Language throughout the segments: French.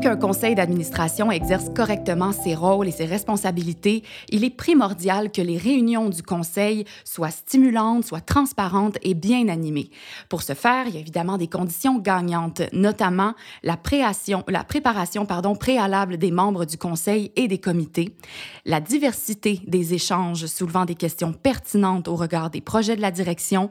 Qu'un conseil d'administration exerce correctement ses rôles et ses responsabilités, il est primordial que les réunions du conseil soient stimulantes, soient transparentes et bien animées. Pour ce faire, il y a évidemment des conditions gagnantes, notamment la, préparation préalable des membres du conseil et des comités, la diversité des échanges soulevant des questions pertinentes au regard des projets de la direction,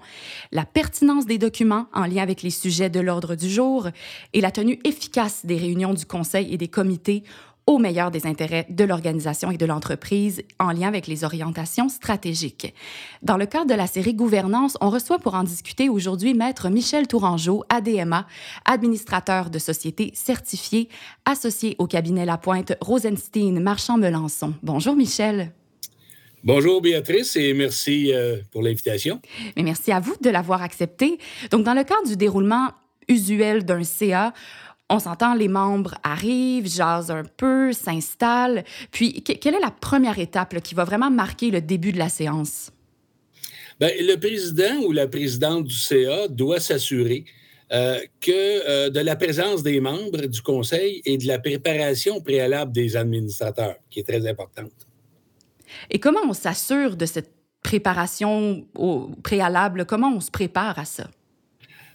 la pertinence des documents en lien avec les sujets de l'ordre du jour et la tenue efficace des réunions du conseil conseils et des comités au meilleur des intérêts de l'organisation et de l'entreprise en lien avec les orientations stratégiques. Dans le cadre de la série Gouvernance, on reçoit pour en discuter aujourd'hui Maître Michel Tourangeau, ADMA, administrateur de société certifié, associé au cabinet Lapointe Rosenstein Marchand-Melançon. Bonjour Michel. Bonjour Béatrice et merci euh, pour l'invitation. merci à vous de l'avoir accepté. Donc, dans le cadre du déroulement usuel d'un CA, on s'entend, les membres arrivent, jasent un peu, s'installent. Puis, quelle est la première étape qui va vraiment marquer le début de la séance? Bien, le président ou la présidente du CA doit s'assurer euh, que euh, de la présence des membres du conseil et de la préparation préalable des administrateurs, qui est très importante. Et comment on s'assure de cette préparation au préalable? Comment on se prépare à ça?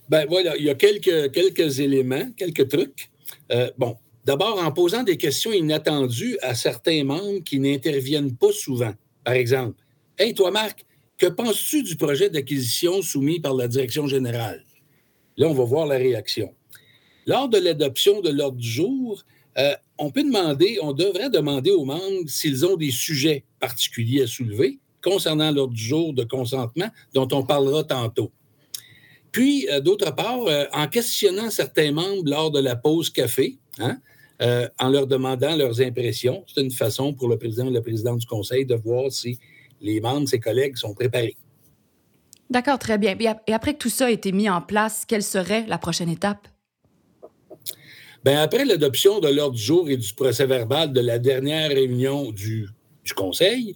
Ben voilà, il y a quelques, quelques éléments, quelques trucs. Euh, bon, d'abord, en posant des questions inattendues à certains membres qui n'interviennent pas souvent. Par exemple, Hey, toi, Marc, que penses-tu du projet d'acquisition soumis par la direction générale? Là, on va voir la réaction. Lors de l'adoption de l'ordre du jour, euh, on peut demander, on devrait demander aux membres s'ils ont des sujets particuliers à soulever concernant l'ordre du jour de consentement dont on parlera tantôt. Puis, euh, d'autre part, euh, en questionnant certains membres lors de la pause café, hein, euh, en leur demandant leurs impressions, c'est une façon pour le président ou la présidente du conseil de voir si les membres, ses collègues, sont préparés. D'accord, très bien. Et après que tout ça a été mis en place, quelle serait la prochaine étape? Bien, après l'adoption de l'ordre du jour et du procès verbal de la dernière réunion du, conseil,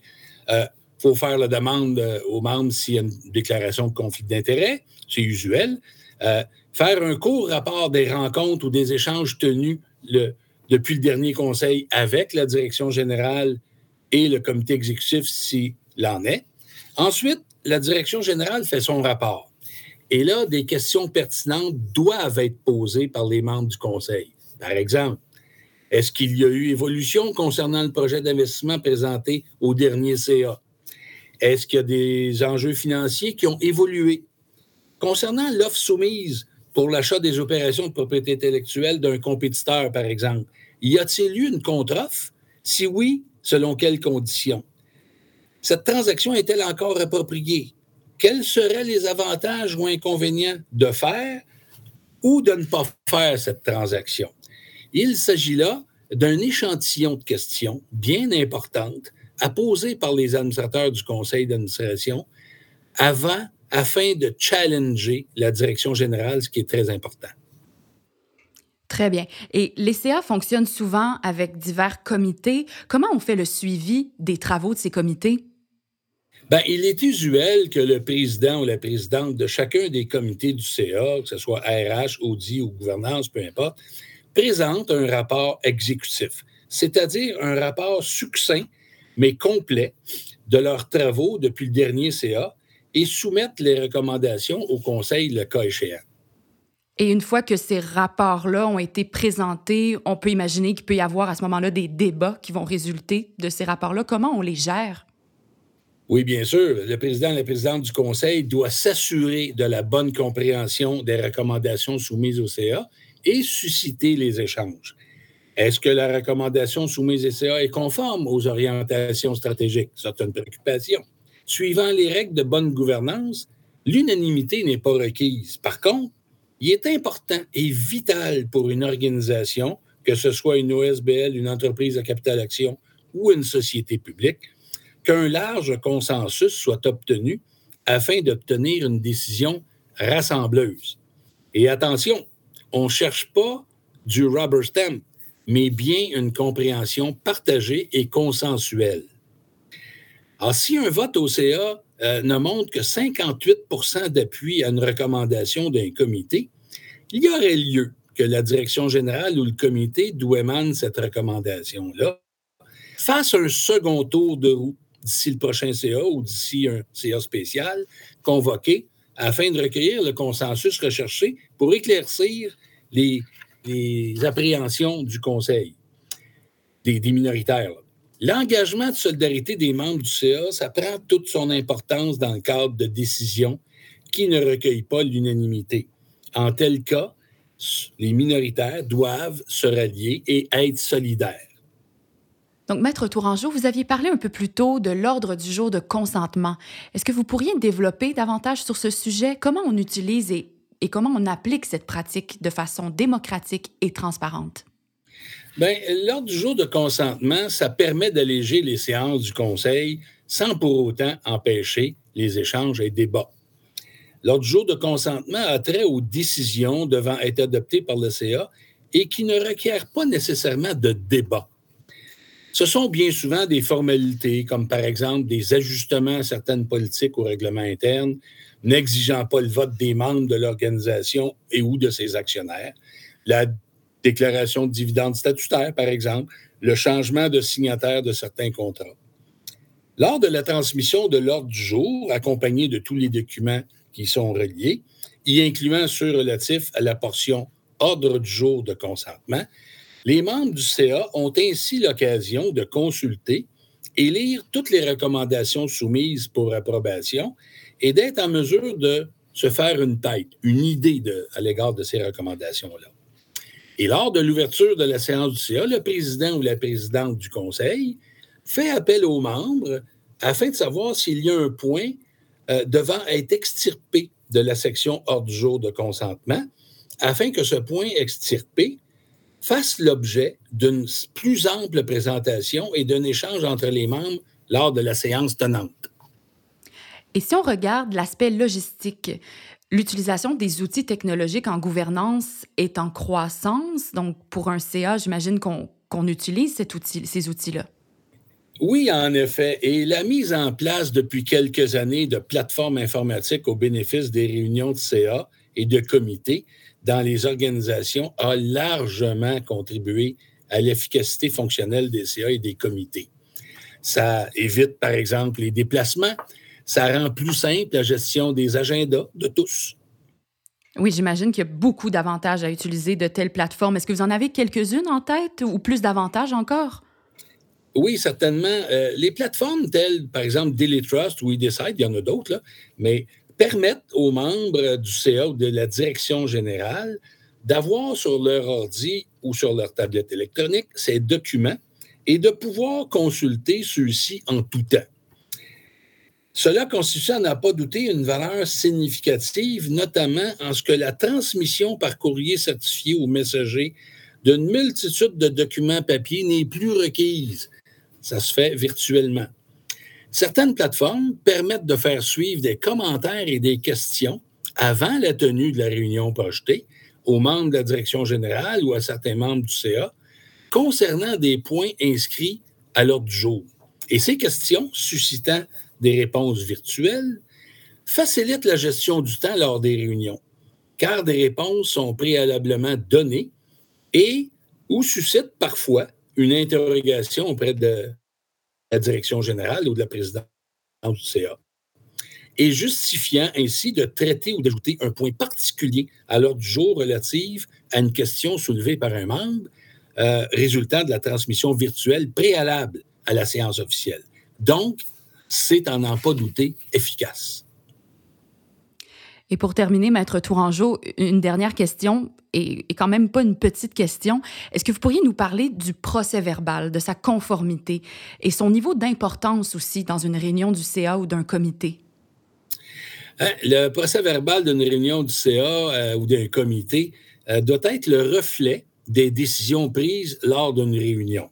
il faut faire la demande aux membres s'il y a une déclaration de conflit d'intérêt c'est usuel. Euh, faire un court rapport des rencontres ou des échanges tenus depuis le dernier conseil avec la direction générale et le comité exécutif s'il en est. Ensuite, la direction générale fait son rapport. Et là, des questions pertinentes doivent être posées par les membres du conseil. Par exemple, est-ce qu'il y a eu évolution concernant le projet d'investissement présenté au dernier CA? Est-ce qu'il y a des enjeux financiers qui ont évolué? Concernant l'offre soumise pour l'achat des opérations de propriété intellectuelle d'un compétiteur, par exemple, y a-t-il eu une contre-offre? Si oui, selon quelles conditions? Cette transaction est-elle encore appropriée? Quels seraient les avantages ou inconvénients de faire ou de ne pas faire cette transaction? Il s'agit là d'un échantillon de questions bien importantes à poser par les administrateurs du conseil d'administration avant afin de challenger la direction générale, ce qui est très important. Très bien. Et les CA fonctionnent souvent avec divers comités. Comment on fait le suivi des travaux de ces comités? Bien, il est usuel que le président ou la présidente de chacun des comités du CA, que ce soit RH, Audi ou gouvernance, peu importe, présente un rapport exécutif, c'est-à-dire un rapport succinct mais complet de leurs travaux depuis le dernier CA et soumettre les recommandations au Conseil le cas échéant. Et une fois que ces rapports-là ont été présentés, on peut imaginer qu'il peut y avoir à ce moment-là des débats qui vont résulter de ces rapports-là. Comment on les gère? Oui, bien sûr. Le président et la présidente du Conseil doivent s'assurer de la bonne compréhension des recommandations soumises au CA et susciter les échanges. Est-ce que la recommandation soumise au CA est conforme aux orientations stratégiques? C'est une préoccupation. Suivant les règles de bonne gouvernance, l'unanimité n'est pas requise. Par contre, il est important et vital pour une organisation, que ce soit une OSBL, une entreprise à capital action ou une société publique, qu'un large consensus soit obtenu afin d'obtenir une décision rassembleuse. Et attention, on ne cherche pas du rubber stamp, mais bien une compréhension partagée et consensuelle. Alors, si un vote au CA euh, ne montre que 58% d'appui à une recommandation d'un comité, il y aurait lieu que la direction générale ou le comité d'où émane cette recommandation-là fasse un second tour de roue d'ici le prochain CA ou d'ici un CA spécial convoqué afin de recueillir le consensus recherché pour éclaircir les, appréhensions du Conseil, des, minoritaires. L'engagement de solidarité des membres du CA, ça prend toute son importance dans le cadre de décisions qui ne recueillent pas l'unanimité. En tel cas, les minoritaires doivent se rallier et être solidaires. Donc, Maître Tourangeau, vous aviez parlé un peu plus tôt de l'ordre du jour de consentement. Est-ce que vous pourriez développer davantage sur ce sujet? Comment on utilise et, et comment on applique cette pratique de façon démocratique et transparente? Bien, l'ordre du jour de consentement, ça permet d'alléger les séances du Conseil sans pour autant empêcher les échanges et débats. L'ordre du jour de consentement a trait aux décisions devant être adoptées par le CA et qui ne requièrent pas nécessairement de débat. Ce sont bien souvent des formalités, comme par exemple des ajustements à certaines politiques ou règlements internes, n'exigeant pas le vote des membres de l'organisation et ou de ses actionnaires, la déclaration de dividendes statutaires, par exemple, le changement de signataire de certains contrats. Lors de la transmission de l'ordre du jour, accompagné de tous les documents qui sont reliés, y incluant ceux relatifs à la portion ordre du jour de consentement, les membres du CA ont ainsi l'occasion de consulter et lire toutes les recommandations soumises pour approbation et d'être en mesure de se faire une tête, une idée à l'égard de ces recommandations-là. Et lors de l'ouverture de la séance du CA, le président ou la présidente du conseil fait appel aux membres afin de savoir s'il y a un point euh, devant être extirpé de la section hors du jour de consentement, afin que ce point extirpé fasse l'objet d'une plus ample présentation et d'un échange entre les membres lors de la séance tenante. Et si on regarde l'aspect logistique, L'utilisation des outils technologiques en gouvernance est en croissance. Donc, pour un CA, j'imagine qu'on utilise ces outils-là. Oui, en effet. Et la mise en place depuis quelques années de plateformes informatiques au bénéfice des réunions de CA et de comités dans les organisations a largement contribué à l'efficacité fonctionnelle des CA et des comités. Ça évite, par exemple, les déplacements, ça rend plus simple la gestion des agendas de tous. Oui, j'imagine qu'il y a beaucoup d'avantages à utiliser de telles plateformes. Est-ce que vous en avez quelques-unes en tête ou plus d'avantages encore? Oui, certainement. Euh, les plateformes telles, par exemple, Daily Trust ou eDecide, il y en a d'autres, mais permettent aux membres du CA ou de la direction générale d'avoir sur leur ordi ou sur leur tablette électronique ces documents et de pouvoir consulter ceux-ci en tout temps. Cela constitue, à n'a pas douté, une valeur significative, notamment en ce que la transmission par courrier certifié ou messager d'une multitude de documents papier n'est plus requise. Ça se fait virtuellement. Certaines plateformes permettent de faire suivre des commentaires et des questions avant la tenue de la réunion projetée aux membres de la direction générale ou à certains membres du CA concernant des points inscrits à l'ordre du jour. Et ces questions suscitant des réponses virtuelles facilite la gestion du temps lors des réunions, car des réponses sont préalablement données et ou suscitent parfois une interrogation auprès de la direction générale ou de la présidence du CA, et justifiant ainsi de traiter ou d'ajouter un point particulier à l'ordre du jour relative à une question soulevée par un membre, euh, résultant de la transmission virtuelle préalable à la séance officielle. Donc, c'est en n'en pas douter efficace. Et pour terminer, Maître Tourangeau, une dernière question, et, quand même pas une petite question. Est-ce que vous pourriez nous parler du procès verbal, de sa conformité et son niveau d'importance aussi dans une réunion du CA ou d'un comité? Hein, le procès verbal d'une réunion du CA euh, ou d'un comité euh, doit être le reflet des décisions prises lors d'une réunion.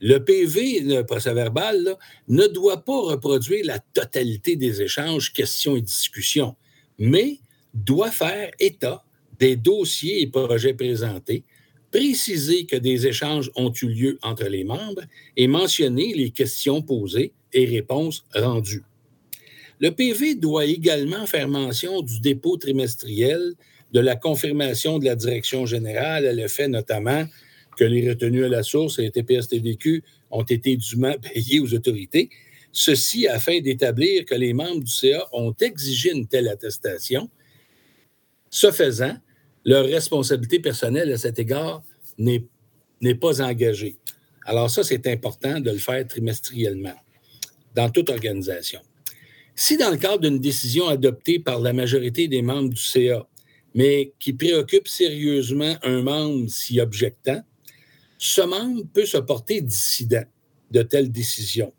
Le PV, le procès-verbal, ne doit pas reproduire la totalité des échanges, questions et discussions, mais doit faire état des dossiers et projets présentés, préciser que des échanges ont eu lieu entre les membres et mentionner les questions posées et réponses rendues. Le PV doit également faire mention du dépôt trimestriel, de la confirmation de la direction générale à l'effet notamment que les retenues à la source et TPS-TVQ ont été dûment payées aux autorités, ceci afin d'établir que les membres du CA ont exigé une telle attestation. Ce faisant, leur responsabilité personnelle à cet égard n'est pas engagée. Alors ça, c'est important de le faire trimestriellement dans toute organisation. Si dans le cadre d'une décision adoptée par la majorité des membres du CA, mais qui préoccupe sérieusement un membre s'y objectant, ce membre peut se porter dissident de telle décision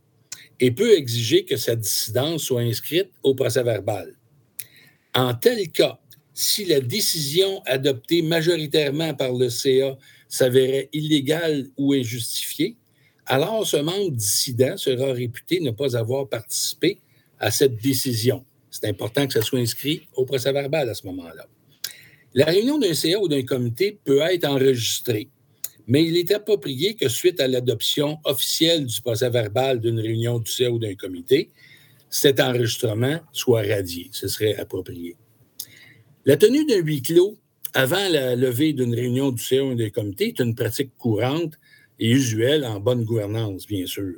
et peut exiger que sa dissidence soit inscrite au procès verbal. En tel cas, si la décision adoptée majoritairement par le CA s'avérait illégale ou injustifiée, alors ce membre dissident sera réputé ne pas avoir participé à cette décision. C'est important que ça soit inscrit au procès verbal à ce moment-là. La réunion d'un CA ou d'un comité peut être enregistrée, mais il est approprié que suite à l'adoption officielle du procès verbal d'une réunion du CA ou d'un comité, cet enregistrement soit radié. Ce serait approprié. La tenue d'un huis clos avant la levée d'une réunion du CA ou d'un comité est une pratique courante et usuelle en bonne gouvernance, bien sûr.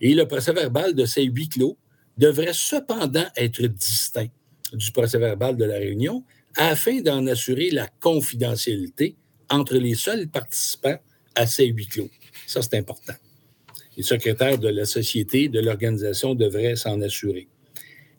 Et le procès verbal de ces huis clos devrait cependant être distinct du procès verbal de la réunion afin d'en assurer la confidentialité entre les seuls participants à ces huis clos. Ça, c'est important. Les secrétaires de la société, de l'organisation devraient s'en assurer.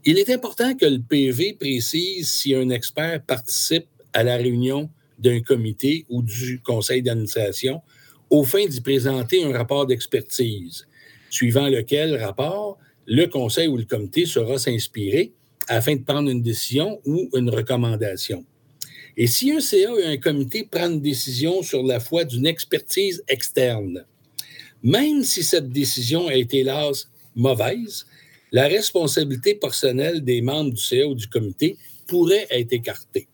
Il est important que le PV précise si un expert participe à la réunion d'un comité ou du conseil d'administration au fin d'y présenter un rapport d'expertise, suivant lequel rapport le conseil ou le comité sera s'inspirer afin de prendre une décision ou une recommandation. Et si un CA ou un comité prend une décision sur la foi d'une expertise externe, même si cette décision a été, hélas, mauvaise, la responsabilité personnelle des membres du CA ou du comité pourrait être écartée.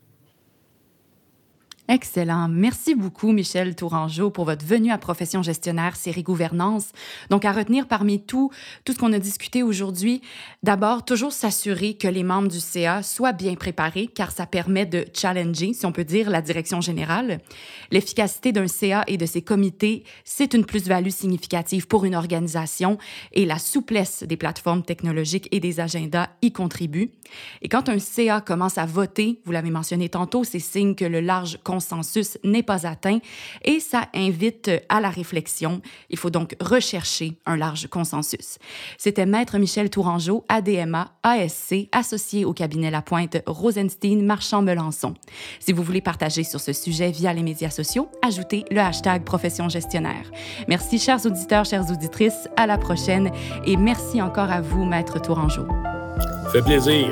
Excellent. Merci beaucoup, Michel Tourangeau, pour votre venue à Profession gestionnaire série gouvernance. Donc, à retenir parmi tout, tout ce qu'on a discuté aujourd'hui, d'abord, toujours s'assurer que les membres du CA soient bien préparés, car ça permet de challenger, si on peut dire, la direction générale. L'efficacité d'un CA et de ses comités, c'est une plus-value significative pour une organisation et la souplesse des plateformes technologiques et des agendas y contribue. Et quand un CA commence à voter, vous l'avez mentionné tantôt, c'est signe que le large consensus n'est pas atteint et ça invite à la réflexion. Il faut donc rechercher un large consensus. C'était Maître Michel Tourangeau, ADMA, ASC, associé au cabinet La Pointe Rosenstein Marchand Melançon. Si vous voulez partager sur ce sujet via les médias sociaux, ajoutez le hashtag Profession gestionnaire. Merci, chers auditeurs, chères auditrices. À la prochaine et merci encore à vous, Maître Tourangeau. Fait plaisir.